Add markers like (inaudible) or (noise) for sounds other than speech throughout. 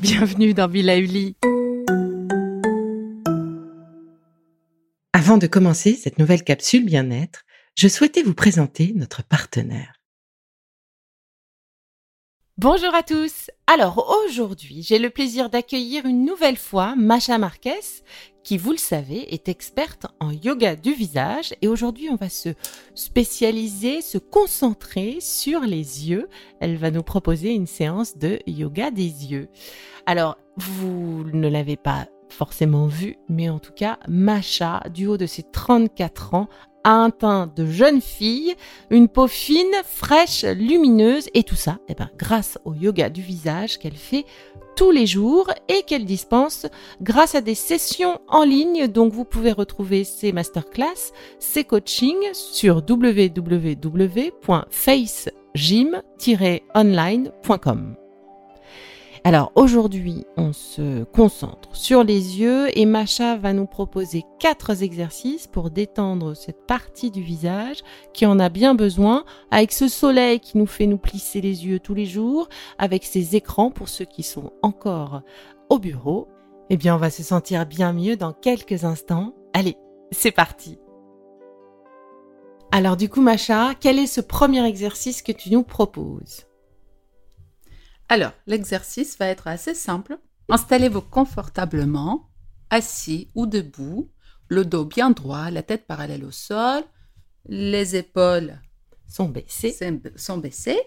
Bienvenue dans Villa Uli. Avant de commencer cette nouvelle capsule bien-être, je souhaitais vous présenter notre partenaire. Bonjour à tous. Alors aujourd'hui, j'ai le plaisir d'accueillir une nouvelle fois Masha Marquez, qui, vous le savez, est experte en yoga du visage. Et aujourd'hui, on va se spécialiser, se concentrer sur les yeux. Elle va nous proposer une séance de yoga des yeux. Alors, vous ne l'avez pas forcément vu, mais en tout cas, Masha, du haut de ses 34 ans, a un teint de jeune fille, une peau fine, fraîche, lumineuse et tout ça, eh ben, grâce au yoga du visage qu'elle fait tous les jours et qu'elle dispense grâce à des sessions en ligne. Donc vous pouvez retrouver ses masterclass, ses coachings sur www.facegym-online.com. Alors aujourd'hui, on se concentre sur les yeux et Macha va nous proposer quatre exercices pour détendre cette partie du visage qui en a bien besoin avec ce soleil qui nous fait nous plisser les yeux tous les jours, avec ces écrans pour ceux qui sont encore au bureau. Eh bien, on va se sentir bien mieux dans quelques instants. Allez, c'est parti. Alors du coup, Macha, quel est ce premier exercice que tu nous proposes? Alors, l'exercice va être assez simple. Installez-vous confortablement, assis ou debout, le dos bien droit, la tête parallèle au sol, les épaules sont baissées. Sont baissées.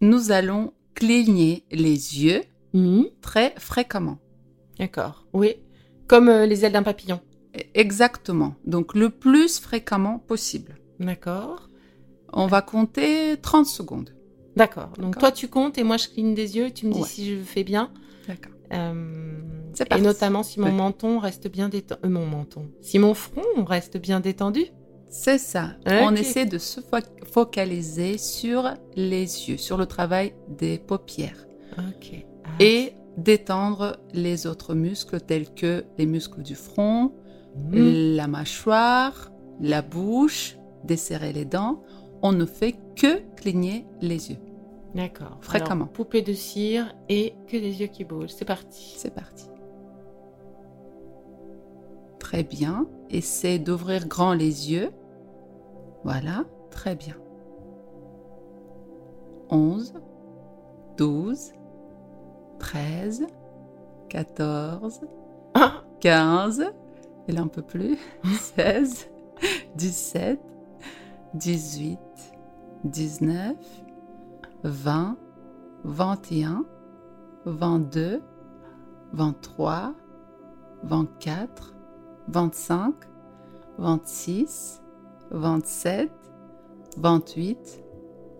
Nous allons cligner les yeux mhm. très fréquemment. D'accord. Oui. Comme euh, les ailes d'un papillon. Exactement. Donc le plus fréquemment possible. D'accord. On va compter 30 secondes. D'accord. Donc toi tu comptes et moi je cligne des yeux et tu me dis si je fais bien. D'accord. Euh, et notamment si mon menton reste bien détendu. Euh, mon menton. Si mon front reste bien détendu. C'est ça. On essaie de se focaliser sur les yeux, sur le travail des paupières. Ok. Ah. Et détendre les autres muscles tels que les muscles du front, hmm. la mâchoire, la bouche, desserrer les dents on ne fait que cligner les yeux. D'accord. Fréquemment. poupée de cire et que les yeux qui bougent. C'est parti. C'est parti. Très bien. Essaie d'ouvrir grand les yeux. Voilà. Très bien. 11, 12, 13, 14, 15, et là un peu plus, (laughs) 16, 17, 18, 19, 20, 21, 22, 23, 24, 25, 26, 27, 28,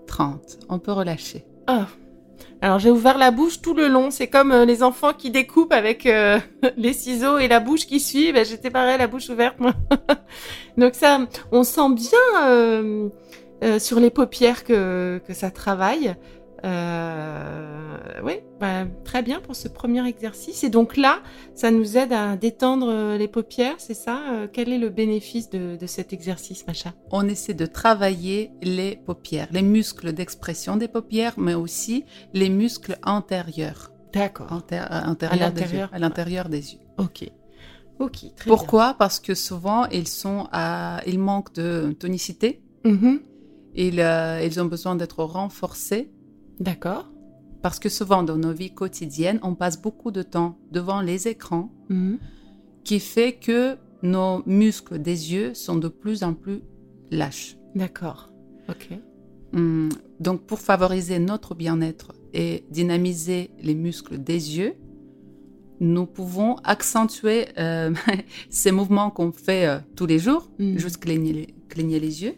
30. On peut relâcher. Ah. Alors j'ai ouvert la bouche tout le long. C'est comme euh, les enfants qui découpent avec euh, (laughs) les ciseaux et la bouche qui suit. Ben, J'étais pareil, la bouche ouverte. (laughs) Donc ça, on sent bien euh, sur les paupières que, que ça travaille. Euh, oui, bah, très bien pour ce premier exercice. Et donc là, ça nous aide à détendre euh, les paupières, c'est ça euh, Quel est le bénéfice de, cet exercice, Macha On essaie de travailler les paupières, les muscles d'expression des paupières, mais aussi les muscles antérieurs. D'accord. à l'intérieur des yeux. Ok. Ok. Très Pourquoi? Parce que souvent ils sont à, ils manquent de tonicité. Mm-hmm. ils ont besoin d'être renforcés D'accord. Parce que souvent dans nos vies quotidiennes, on passe beaucoup de temps devant les écrans, Mhm. qui fait que nos muscles des yeux sont de plus en plus lâches. D'accord. Ok. Hum, Donc, pour favoriser notre bien-être et dynamiser les muscles des yeux, nous pouvons accentuer euh, (laughs) ces mouvements qu'on fait euh, tous les jours, Mhm. juste cligner les, cligner les yeux,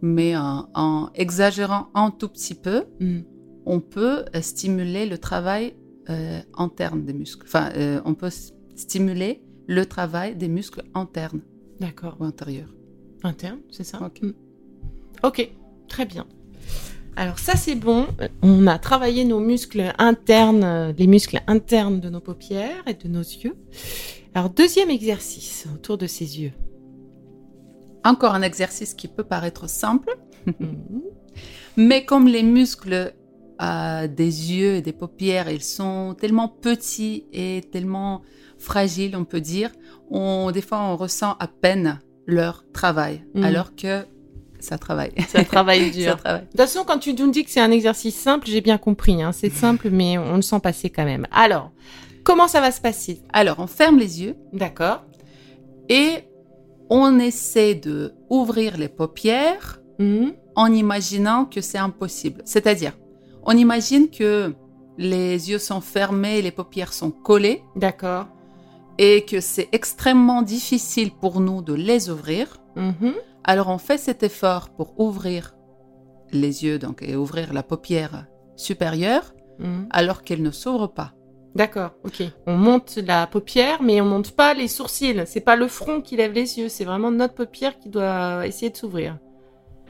mais en, en exagérant un tout petit peu, Mhm. On peut euh, stimuler le travail euh, interne des muscles. Enfin, euh, on peut stimuler le travail des muscles internes D'accord. ou intérieurs. Interne, c'est ça Ok. Mm. Ok, très bien. Alors ça c'est bon, on a travaillé nos muscles internes, les muscles internes de nos paupières et de nos yeux. Alors deuxième exercice autour de ces yeux. Encore un exercice qui peut paraître simple, (laughs) Mhm. Mais comme les muscles euh, des yeux et des paupières, ils sont tellement petits et tellement fragiles, on peut dire, on, des fois on ressent à peine leur travail, Mhm. alors que ça travaille. Ça travaille (laughs) ça dur. travaille. De toute façon, quand tu nous dis que c'est un exercice simple, j'ai bien compris. hein. C'est simple, mais on le sent passer quand même. Alors, comment ça va se passer? Alors on ferme les yeux D'accord. et on essaie de ouvrir les paupières Mhm. en imaginant que c'est impossible. C'est-à-dire, on imagine que les yeux sont fermés, les paupières sont collées. D'accord. et que c'est extrêmement difficile pour nous de les ouvrir, Mhm. alors on fait cet effort pour ouvrir les yeux donc et ouvrir la paupière supérieure Mhm. alors qu'elle ne s'ouvre pas. D'accord, ok. On monte la paupière, mais on monte pas les sourcils. C'est pas le front qui lève les yeux, c'est vraiment notre paupière qui doit essayer de s'ouvrir.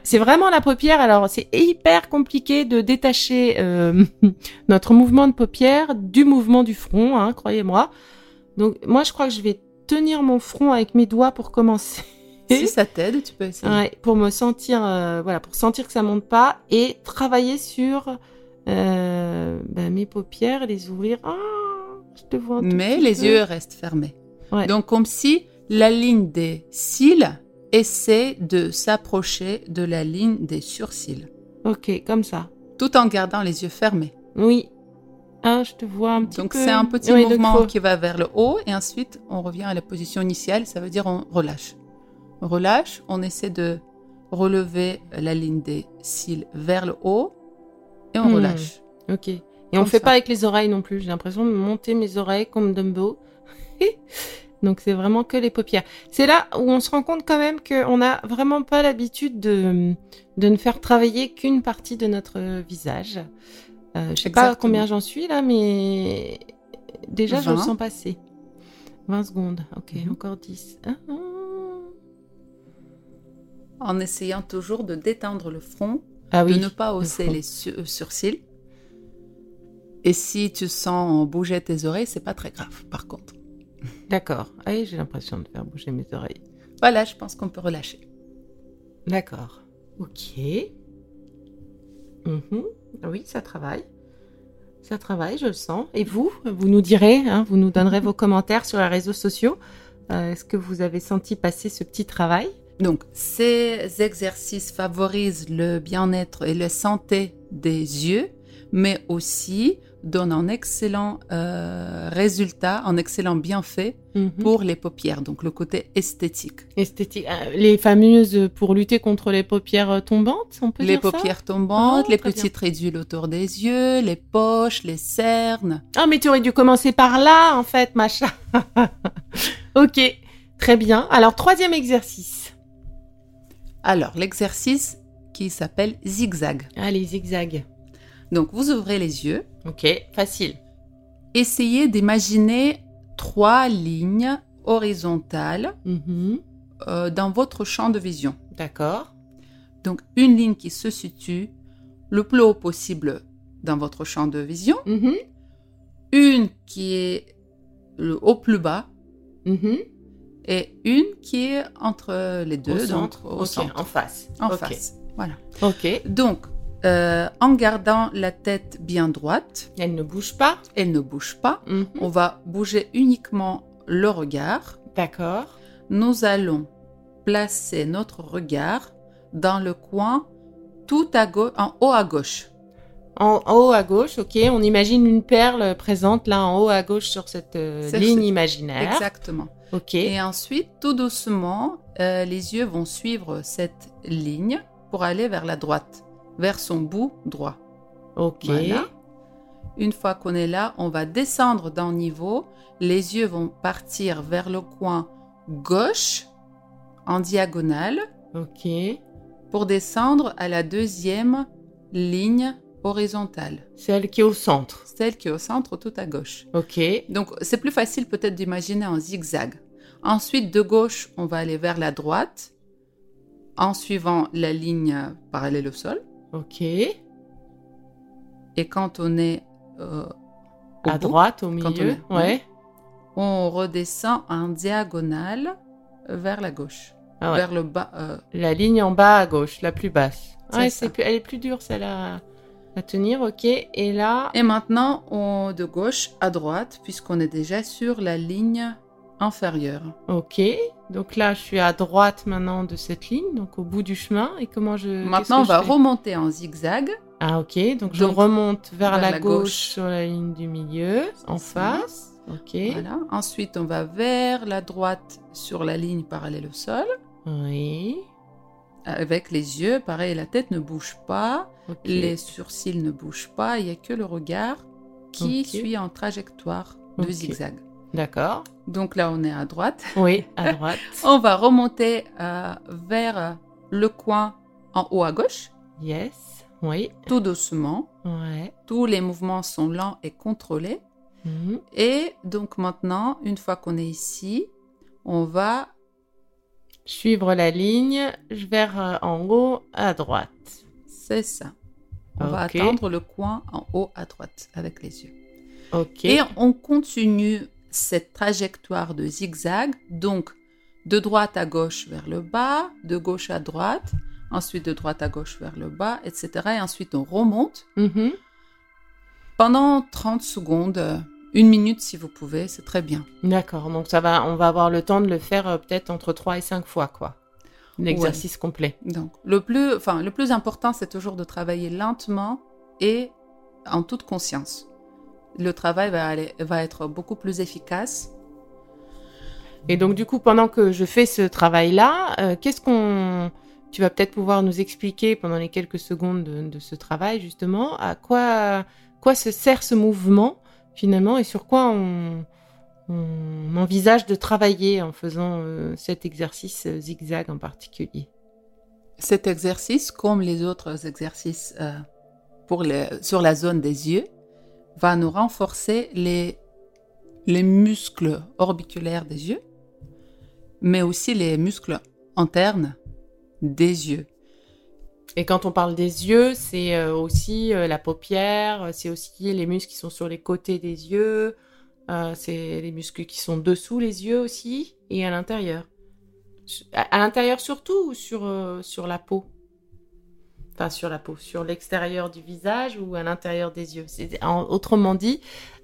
C'est vraiment la paupière. Alors, c'est hyper compliqué de détacher euh, (laughs) notre mouvement de paupière du mouvement du front, hein, croyez-moi. Donc, moi, je crois que je vais tenir mon front avec mes doigts pour commencer. Si ça t'aide, tu peux essayer. Ouais, pour me sentir, euh, voilà, pour sentir que ça monte pas et travailler sur euh, ben, mes paupières, les ouvrir. Ah, je te vois un tout Mais petit les peu. yeux restent fermés. Ouais. Donc comme si la ligne des cils essaie de s'approcher de la ligne des surcils, Ok, comme ça. tout en gardant les yeux fermés. Oui. Ah, je te vois un petit Donc peu. c'est un petit Oui, donc mouvement qui va vers le haut et ensuite on revient à la position initiale, ça veut dire on relâche. On relâche, on essaie de relever la ligne des cils vers le haut et on Hmm. relâche. Ok. Et on Comme fait ça. pas avec les oreilles non plus. J'ai l'impression de monter mes oreilles comme Dumbo. (laughs) Donc c'est vraiment que les paupières. C'est là où on se rend compte quand même qu'on n'a vraiment pas l'habitude de, de ne faire travailler qu'une partie de notre visage. Euh, je sais pas combien j'en suis là, mais déjà je le 20. sens passer. 20 secondes. Ok, Mhm. encore 10. Ah, ah. En essayant toujours de détendre le front, Ah oui. de ne pas hausser les su- euh, surcils. Et si tu sens bouger tes oreilles, c'est pas très grave par contre. D'accord. Ah oui, j'ai l'impression de faire bouger mes oreilles. Voilà, je pense qu'on peut relâcher. D'accord. Ok. Mhm. Oui, ça travaille. Ça travaille, je le sens. Et vous, vous nous direz, hein, vous nous donnerez vos commentaires sur les réseaux sociaux. Euh, Est-ce que vous avez senti passer ce petit travail? Donc, ces exercices favorisent le bien-être et la santé des yeux, mais aussi donnent un excellent euh, résultat, un excellent bienfait Mhm. pour les paupières, donc le côté esthétique. Esthétique. Euh, les fameuses pour lutter contre les paupières tombantes, on peut Les dire ça? paupières tombantes, Oh, les petites ridules autour des yeux, les poches, les cernes. Ah, mais tu aurais dû commencer par là, en fait, machin. (laughs) ok, très bien. Alors, troisième exercice. Alors, l'exercice qui s'appelle zigzag. Allez, zigzag. Donc, vous ouvrez les yeux, Ok, facile. essayez d'imaginer trois lignes horizontales Mhm. euh, dans votre champ de vision. D'accord. Donc, une ligne qui se situe le plus haut possible dans votre champ de vision, Mhm. une qui est le, au plus bas Mhm. et une qui est entre les deux, au donc centre. au Ok, centre, en face. en face. Voilà. Ok. Donc, euh, en gardant la tête bien droite, Elle ne bouge pas. elle ne bouge pas. Mhm. On va bouger uniquement le regard. D'accord. Nous allons placer notre regard dans le coin tout à gauche, en haut à gauche. En, haut à gauche, ok. On imagine une perle présente là en haut à gauche sur cette euh, ligne imaginaire. Exactement. Ok. Et ensuite, tout doucement, euh, les yeux vont suivre cette ligne pour aller vers la droite, vers son bout droit. Ok. Voilà. Une fois qu'on est là, on va descendre d'un niveau. Les yeux vont partir vers le coin gauche en diagonale Ok. pour descendre à la deuxième ligne horizontale, Celle qui est au centre. celle qui est au centre tout à gauche. Ok. Donc c'est plus facile peut-être d'imaginer un zigzag. Ensuite, de gauche, on va aller vers la droite en suivant la ligne parallèle au sol. Ok. Et quand on est euh, À bout, droite, au on milieu. est- Ouais. on redescend en diagonale vers la gauche, Ah ouais. vers le bas. euh, La ligne en bas à gauche, la plus basse. Ouais, c'est plus, elle est plus dure celle-là à tenir. Ok. Et là. Et maintenant, on de gauche à droite, puisqu'on est déjà sur la ligne inférieure. Ok. Donc là, je suis à droite maintenant de cette ligne, donc au bout du chemin. Et comment je. Maintenant, on va remonter en zigzag. Ah ok. Donc je remonte vers, vers la, la gauche, gauche. sur la ligne du milieu, en face. Ok. Voilà. Ensuite, on va vers la droite sur la ligne parallèle au sol, Oui. avec les yeux. Pareil, la tête ne bouge pas, les sourcils ne bougent pas. Il n'y a que le regard qui suit en trajectoire de zigzag. D'accord. Donc là, on est à droite. (laughs) Oui, à (laughs) droite. On va remonter euh, vers le coin en haut à gauche, yes. Oui. tout doucement. Ouais. Tous les mouvements sont lents et contrôlés. Mhm. Et donc maintenant, une fois qu'on est ici, on va Suivre la ligne vers euh, en haut à droite. C'est ça. On va Ok. attendre le coin en haut à droite avec les yeux. Ok. Et on continue cette trajectoire de zigzag, donc de droite à gauche vers le bas, de gauche à droite, ensuite de droite à gauche vers le bas, etc. Et ensuite on remonte Mhm. pendant 30 secondes, une minute si vous pouvez, c'est très bien. D'accord. Donc ça va, on va avoir le temps de le faire euh, peut-être entre 3 et 5 fois, quoi. L'exercice complet. Donc le plus, enfin, le plus important, c'est toujours de travailler lentement et en toute conscience. Le travail va, aller, va être beaucoup plus efficace Et donc du coup, pendant que je fais ce travail-là, euh, qu'est-ce qu'on... Tu vas peut-être pouvoir nous expliquer pendant les quelques secondes de, de ce travail, justement, à quoi, quoi se sert ce mouvement, finalement, et sur quoi on, on envisage de travailler en faisant euh, cet exercice euh, zigzag en particulier? Cet exercice, comme les autres exercices pour les- sur la zone des yeux, va nous renforcer les, les muscles orbiculaires des yeux, mais aussi les muscles internes des yeux. Et quand on parle des yeux, c'est euh, aussi euh, la paupière, euh, c'est aussi les muscles qui sont sur les côtés des yeux, c'est les muscles qui sont dessous les yeux aussi, et à l'intérieur. À, l'intérieur surtout ou sur, sur la peau? Sur la peau, sur l'extérieur du visage ou à l'intérieur des yeux. C'est- autrement dit,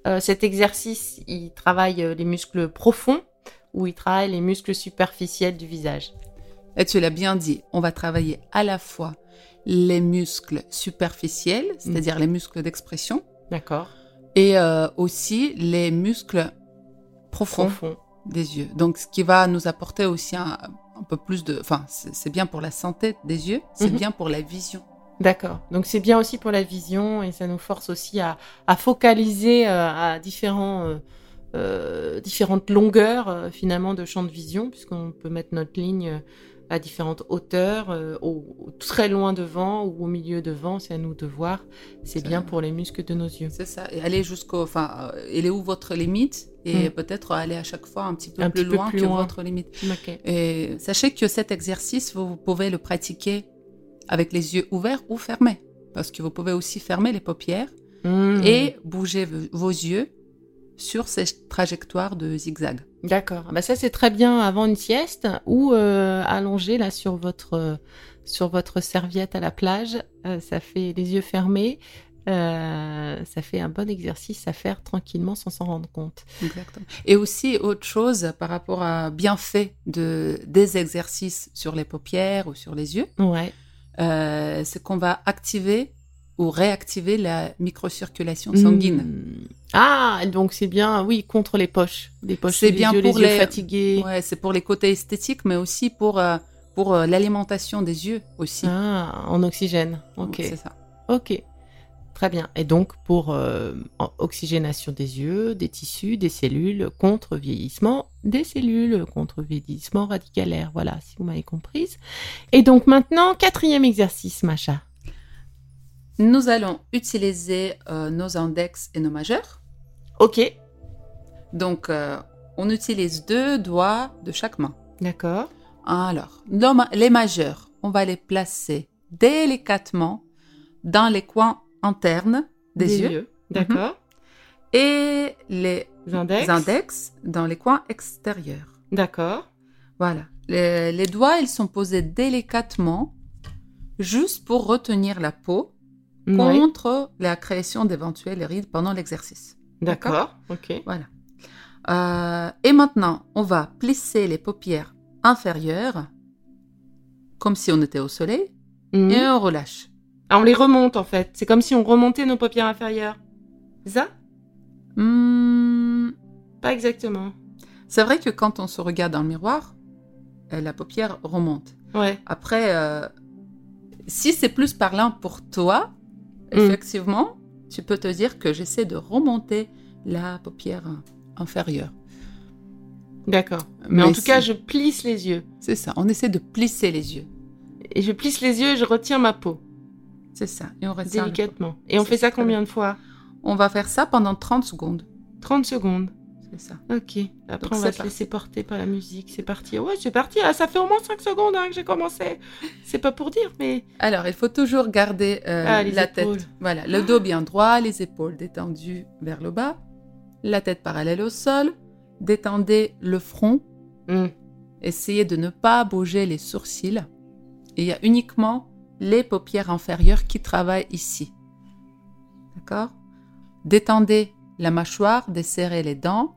euh, cet exercice, il travaille euh, les muscles profonds ou il travaille les muscles superficiels du visage. Et tu l'as bien dit, on va travailler à la fois les muscles superficiels, c'est-à-dire les muscles d'expression, D'accord et euh, aussi les muscles profonds Profond. des yeux. Donc, ce qui va nous apporter aussi un, un peu plus de... Enfin, c'est c'est bien pour la santé des yeux, c'est Mhm. bien pour la vision. D'accord. Donc c'est bien aussi pour la vision et ça nous force aussi à, à focaliser euh, à différents, euh, euh, différentes longueurs finalement de champ de vision puisqu'on peut mettre notre ligne à différentes hauteurs, euh, au, très loin devant ou au milieu devant, c'est à nous de voir. C'est bien pour les muscles de nos yeux. C'est ça. Et aller jusqu'au... Enfin, elle est où votre limite Et Mhm. peut-être aller à chaque fois un petit peu Un plus petit peu loin plus que loin. votre limite. Et sachez que cet exercice, vous, vous pouvez le pratiquer avec les yeux ouverts ou fermés. Parce que vous pouvez aussi fermer les paupières Mhm. et bouger vos yeux sur ces trajectoires de zigzag. D'accord. Bah ça c'est très bien avant une sieste ou euh, allongé là sur votre euh, sur votre serviette à la plage. Euh, ça fait les yeux fermés. Ça fait un bon exercice à faire tranquillement sans s'en rendre compte. Exactement. Et aussi autre chose par rapport à bienfait de des exercices sur les paupières ou sur les yeux, Ouais. Euh, c'est qu'on va activer ou réactiver la microcirculation sanguine. Hmm. Ah, donc c'est bien, oui, contre les poches. Les poches, C'est bien yeux, pour les yeux les- fatigués. Ouais, c'est pour les côtés esthétiques, mais aussi pour, euh, pour euh, l'alimentation des yeux aussi. Ah, en oxygène. Ok. C'est ça. Ok. Très bien. Et donc, pour euh, oxygénation des yeux, des tissus, des cellules, contre vieillissement des cellules, contre vieillissement radicalaire. Voilà, si vous m'avez comprise. Et donc, maintenant, quatrième exercice, Macha. Nous allons utiliser euh, nos index et nos majeurs. Ok. Donc, euh, on utilise deux doigts de chaque main. D'accord. Alors, les majeurs, on va les placer délicatement dans les coins internes des, yeux, D'accord. et les Index. index dans les coins extérieurs. D'accord. Voilà. Les, les doigts, ils sont posés délicatement, juste pour retenir la peau Oui. contre la création d'éventuelles rides pendant l'exercice. D'accord. Ok. Voilà. Euh, et maintenant, on va plisser les paupières inférieures, comme si on était au soleil, Mhm. et on relâche. Ah, on les remonte en fait. C'est comme si on remontait nos paupières inférieures. C'est ça? Hmm, Pas exactement. c'est vrai que quand on se regarde dans le miroir, euh, la paupière remonte. Ouais. Après, euh, si c'est plus parlant pour toi, Mm. effectivement, tu peux te dire que j'essaie de remonter la paupière inférieure. D'accord. Mais, en Mais tout cas, je plisse les yeux. C'est ça, on essaie de plisser les yeux. Et je plisse les yeux et je retiens ma peau. C'est ça, et on retient Délicatement. Et on fait ça combien de fois? On va faire ça pendant 30 secondes. 30 secondes. C'est ça. Ok. Après, Donc, on va se laisser porter par la musique. C'est parti. Ouais, c'est parti. Ah, ça fait au moins 5 secondes hein, que j'ai commencé. C'est pas pour dire, mais. Alors, il faut toujours garder euh, Ah, la épaules. tête. Voilà, le dos bien droit, les épaules détendues vers le bas, la tête parallèle au sol. Détendez le front. Hmm. Essayez de ne pas bouger les sourcils. Et il y a uniquement les paupières inférieures qui travaillent ici. D'accord? Détendez la mâchoire, desserrez les dents.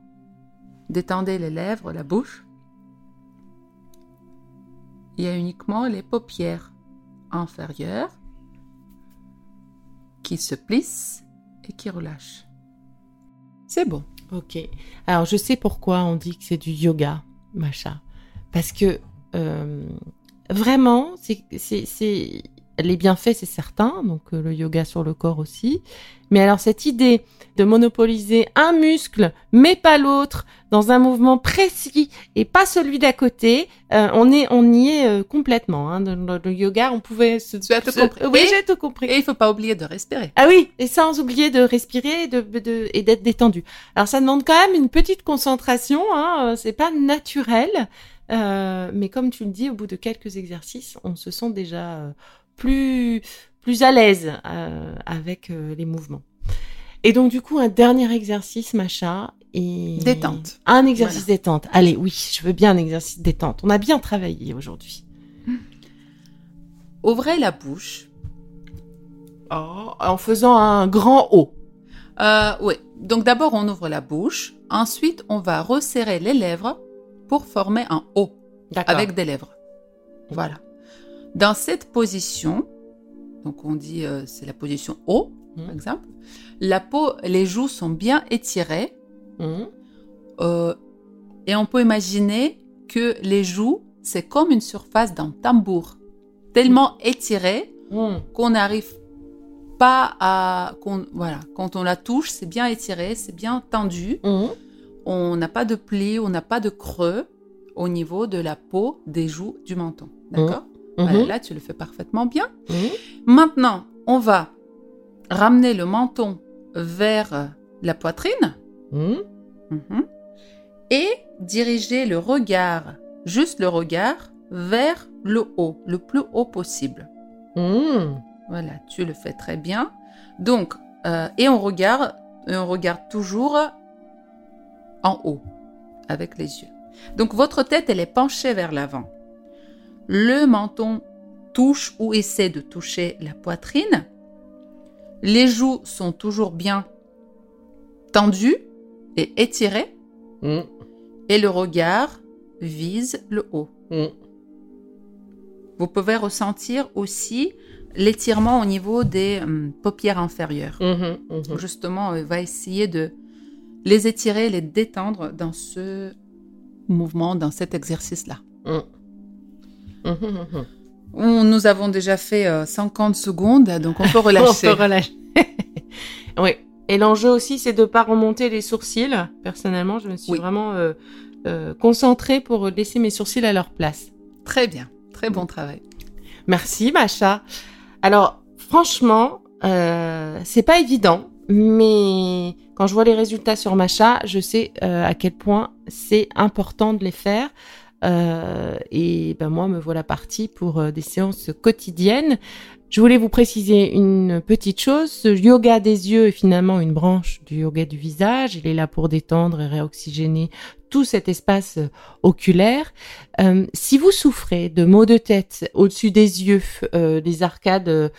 Détendez les lèvres, la bouche. Il y a uniquement les paupières inférieures qui se plissent et qui relâchent. C'est bon. Ok. Alors, je sais pourquoi on dit que c'est du yoga, Macha. Parce que euh, vraiment, c'est, les bienfaits, c'est certain. Donc, euh, le yoga sur le corps aussi. Mais alors, cette idée de monopoliser un muscle, mais pas l'autre, dans un mouvement précis et pas celui d'à côté, euh, on, est, on y est euh, complètement. Hein. Dans le, le yoga, on pouvait se. Tu as tout se- compris. Oui, j'ai tout compris. Et il faut pas oublier de respirer. Ah oui, et sans oublier de respirer et de, de- et d'être détendu. Alors ça demande quand même une petite concentration, hein, c'est pas naturel, euh, mais comme tu le dis, au bout de quelques exercices, on se sent déjà euh, plus plus à l'aise euh, avec euh, les mouvements. Et donc du coup, un dernier exercice, Macha, et Détente. Un exercice détente. Allez, oui, je veux bien un exercice détente. On a bien travaillé aujourd'hui. Ouvrez la bouche. Oh, en faisant un grand O. Euh, oui. Donc d'abord, on ouvre la bouche. Ensuite, on va resserrer les lèvres pour former un O avec des lèvres. Voilà. Dans cette position, donc on dit euh, c'est la position O, par Mhm. exemple. La peau, les joues sont bien étirées Mhm. euh, et on peut imaginer que les joues c'est comme une surface d'un tambour, tellement étirée Mhm. qu'on n'arrive pas à qu'on voilà quand on la touche c'est bien étiré c'est bien tendu on n'a pas de plis on n'a pas de creux au niveau de la peau des joues du menton d'accord? Voilà, Mhm. là tu le fais parfaitement bien Mhm. maintenant on va ramener le menton vers la poitrine Mhm. Et diriger le regard juste le regard vers le haut le plus haut possible. Voilà, tu le fais très bien. Donc, euh, et on regarde, et on regarde toujours en haut avec les yeux. Donc, votre tête, elle est penchée vers l'avant. Le menton touche ou essaie de toucher la poitrine. Les joues sont toujours bien tendues et étirées. Mhm. Et le regard vise le haut. Mhm. Vous pouvez ressentir aussi l'étirement au niveau des hum, paupières inférieures. Justement, on va essayer de les étirer, les détendre dans ce mouvement, dans cet exercice-là. On- Nous avons déjà fait euh, 50 secondes, donc on peut (laughs) On relâcher. peut relâcher. (laughs) oui. Et l'enjeu aussi, c'est de pas remonter les sourcils. Personnellement, je me suis Oui. vraiment euh, euh, concentrée pour laisser mes sourcils à leur place. Très bien, très bon travail. Merci, Macha. Alors, franchement, euh, c'est pas évident, mais quand je vois les résultats sur Macha, je sais euh, à quel point c'est important de les faire. Euh, et ben moi, me voilà partie pour euh, des séances quotidiennes. Je voulais vous préciser une petite chose. Ce yoga des yeux est finalement une branche du yoga du visage. Il est là pour détendre et réoxygéner tout cet espace euh, oculaire. Si vous souffrez de maux de tête au-dessus des yeux, des arcades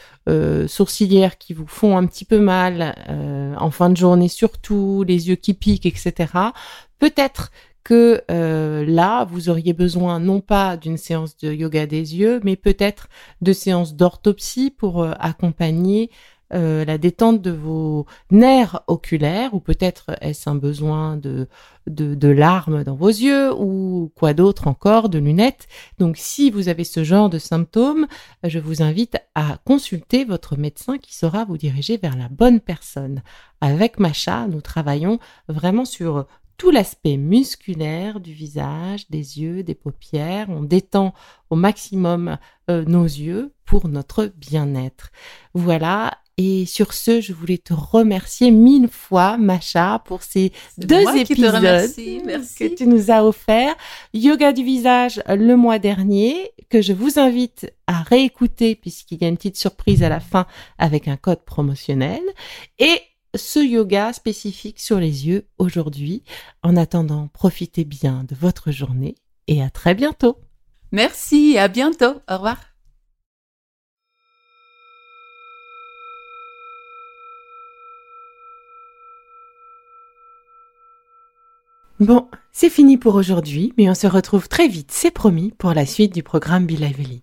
sourcilières qui vous font un petit peu mal en fin de journée surtout, les yeux qui piquent, etc., peut-être que là, vous auriez besoin non pas d'une séance de yoga des yeux, mais peut-être de séances d'orthopsie pour euh, accompagner euh, la détente de vos nerfs oculaires, ou peut-être est-ce un besoin de, de, de larmes dans vos yeux, ou quoi d'autre encore, de lunettes. Donc si vous avez ce genre de symptômes, je vous invite à consulter votre médecin qui saura vous diriger vers la bonne personne. Avec Macha, nous travaillons vraiment sur tout l'aspect musculaire du visage, des yeux, des paupières. On détend au maximum euh, nos yeux pour notre bien-être. Voilà. Et sur ce, je voulais te remercier mille fois, Macha, pour ces deux moi qui te épisodes remercie, merci. que tu nous as offert. Yoga du visage le mois dernier, que je vous invite à réécouter puisqu'il y a une petite surprise à la fin avec un code promotionnel. Et ce yoga spécifique sur les yeux aujourd'hui. En attendant, profitez bien de votre journée et à très bientôt. Merci, à bientôt. Au revoir. Bon, c'est fini pour aujourd'hui, mais on se retrouve très vite, c'est promis, pour la suite du programme Be Lively.